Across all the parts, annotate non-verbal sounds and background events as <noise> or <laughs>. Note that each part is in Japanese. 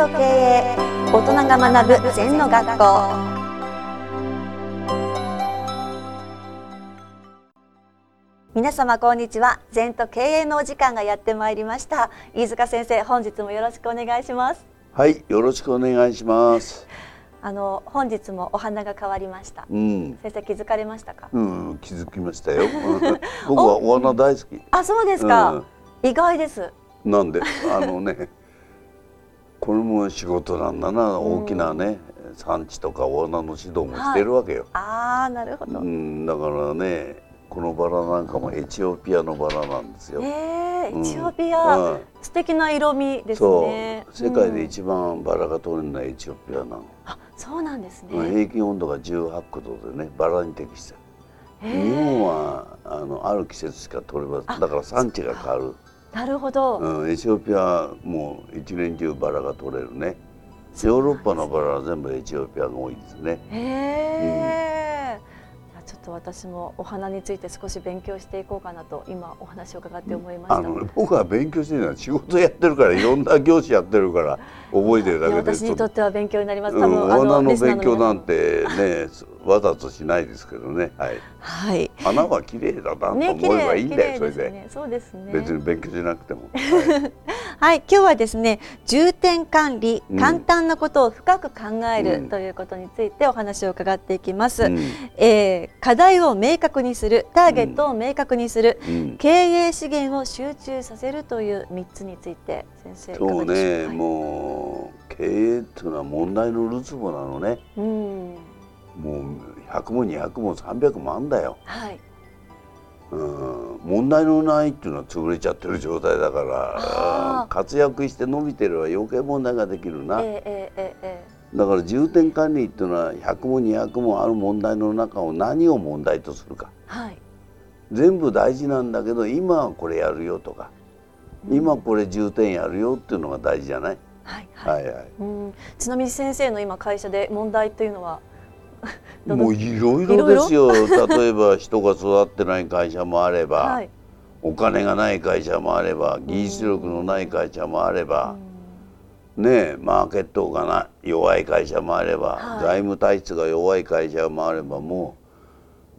と経営大人が学ぶ禅の学校。皆様こんにちは。禅と経営のお時間がやってまいりました。飯塚先生本日もよろしくお願いします。はいよろしくお願いします。あの本日もお花が変わりました、うん、先生気づかれましたか？うん、気づきましたよ。<laughs> 僕はお花大好き。あそうですか、意外です。なんで？あのねこれも仕事なんだな、大きなね産地とかお花の指導もしてるわけよ、ああなるほど、うん、だからねこのバラなんかもエチオピアのバラなんですよ、えー、エチオピうア、ん。素敵な色味ですそねう世界でうん一番バラが取れるのはエチオピアなの、あそうなんですね、平均温度が18度でねバラに適してる日本はあのある季節しか取れません。だから産地が変わる、なるほど、うん、エチオピアはもう一年中バラが取れるね。ヨーロッパのバラは全部エチオピアが多いですね。へえ、と私もお花について少し勉強していこうかなと今お話を伺って思いました。あの僕は勉強してるのは仕事やってるからいろんな業種やってるから覚えてるだけです私にとっては勉強になります。うん、お花の勉強なん皆てねわざとしないですけどね、はい、はい。花は綺麗だなと思えばいいんだよ、それで。そうですね。別に勉強しなくても、はい <laughs> はい、今日はですね重点管理、うん簡単なことを深く考える、うんということについてお話を伺っていきます。うんえー課題を明確にする、ターゲットを明確にする、うん。経営資源を集中させるという三つについて先生そうね。もう経営っていうのは問題のるつぼなのね。うん、もう100も200も300もあんだよ、はい。うん、問題のないっていうのは潰れちゃってる状態だから活躍して伸びてれば余計問題ができるな、えー、えー、だから重点管理っていうのは100も200もある問題の中を何を問題とするかー、はい。全部大事なんだけど今はこれやるよとか、今これ重点やるよっていうのが大事じゃない、はい、はい。はいはいうん、ちなみに先生の今会社で問題というのは。<laughs> もういろいろですよ <laughs> 例えば人が育ってない会社もあれば、はい。お金がない会社もあれば技術力のない会社もあれば、うんねえマーケットがな弱い会社もあれば、はい財務体質が弱い会社もあればもう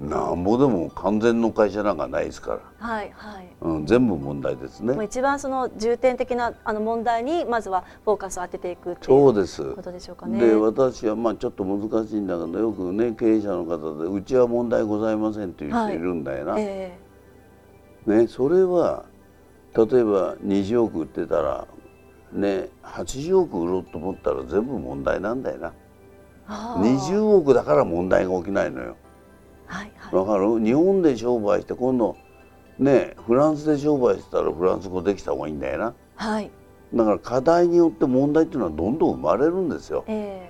なんぼでも完全の会社なんかないですから、はい、はい。うん、全部問題ですね。もう一番その重点的なあの問題にまずはフォーカスを当てていくっていうそうですことでしょうかね。で私はまあちょっと難しいんだけどよくね経営者の方で「うちは問題ございません」っていう人いるんだよな。えねそれは例えば20億売ってたらね80億売ろうと思ったら全部問題なんだよな。ー、あー20億だから問題が起きないのよ。はい、はい。わかる？日本で商売して今度ねフランスで商売してたらフランス語できた方がいいんだよな。はい。だから課題によって問題っていうのはどんどん生まれるんですよ。え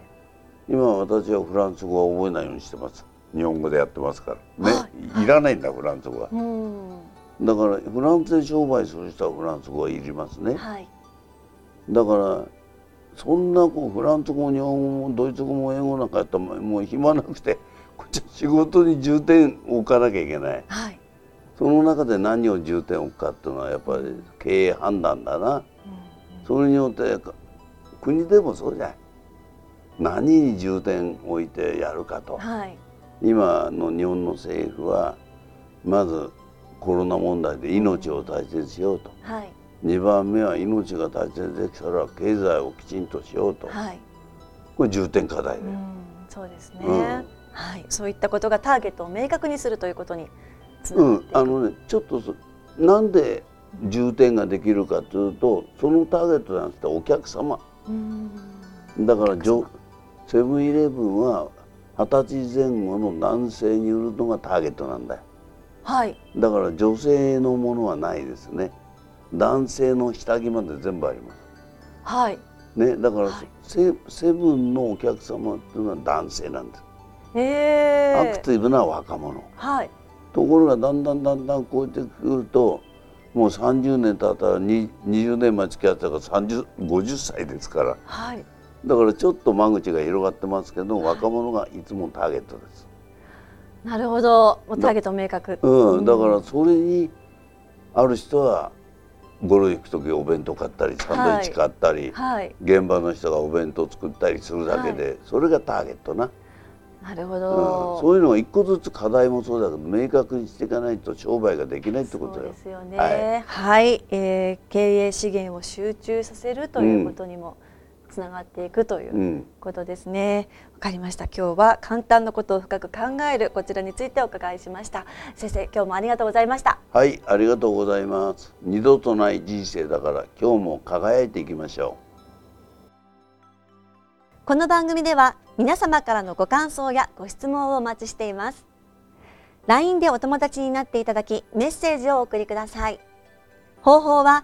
今私はフランス語は覚えないようにしてます。日本語でやってますから。ね、、はいらないんだフランス語はー、。うん。だからフランスで商売する人はフランス語はいりますね。はい。だからそんなこうフランス語日本語もドイツ語も英語なんかやったらもう暇なくて <laughs> こっちは仕事に重点を置かなきゃいけない。はい。その中で何を重点を置くかっていうのはやっぱり経営判断だな。それによってか国でもそうじゃない。何に重点を置いてやるかと。はい。今の日本の政府はまずコロナ問題で命を大切にしようと。はい。2番目は命が大切できたら経済をきちんとしようと。はい。これ重点課題で。うん、そうですね、うんはい。そういったことがターゲットを明確にするということにう。んあのねちょっとそなんで重点ができるかというとそのターゲットじゃなくてお客様うん。だからジョセブンイレブンは二十歳前後の男性に売るのがターゲットなんだよはい。だから女性のものはないですね男性の下着まで全部ありますはい。ねだから、はいセセブンのお客様っていうのは男性なんです、ええアクティブな若者はい。ところがだんだんだんだんこうやってくるともう30年経ったらに20年前付き合ってたから30 50歳ですからはい。だからちょっと間口が広がってますけど若者がいつもターゲットです。なるほど。もうターゲット明確。うん、だからそれにある人はゴルフ行く時お弁当買ったりサンドイッチ買ったり、はい、現場の人がお弁当作ったりするだけで、はい、それがターゲットな。なるほど、うん、そういうのを一個ずつ課題もそうだけど明確にしていかないと商売ができないってことだよ。ですよね。はい、はい、えー、経営資源を集中させるということにも、つながっていくということですね。わ、うん、かりました。今日は簡単なことを深く考えるこちらについてお伺いしました。先生、今日もありがとうございました。はい、ありがとうございます。二度とない人生だから今日も輝いていきましょう。この番組では皆様からのご感想やご質問をお待ちしています LINE でお友達になっていただきメッセージをお送りください方法は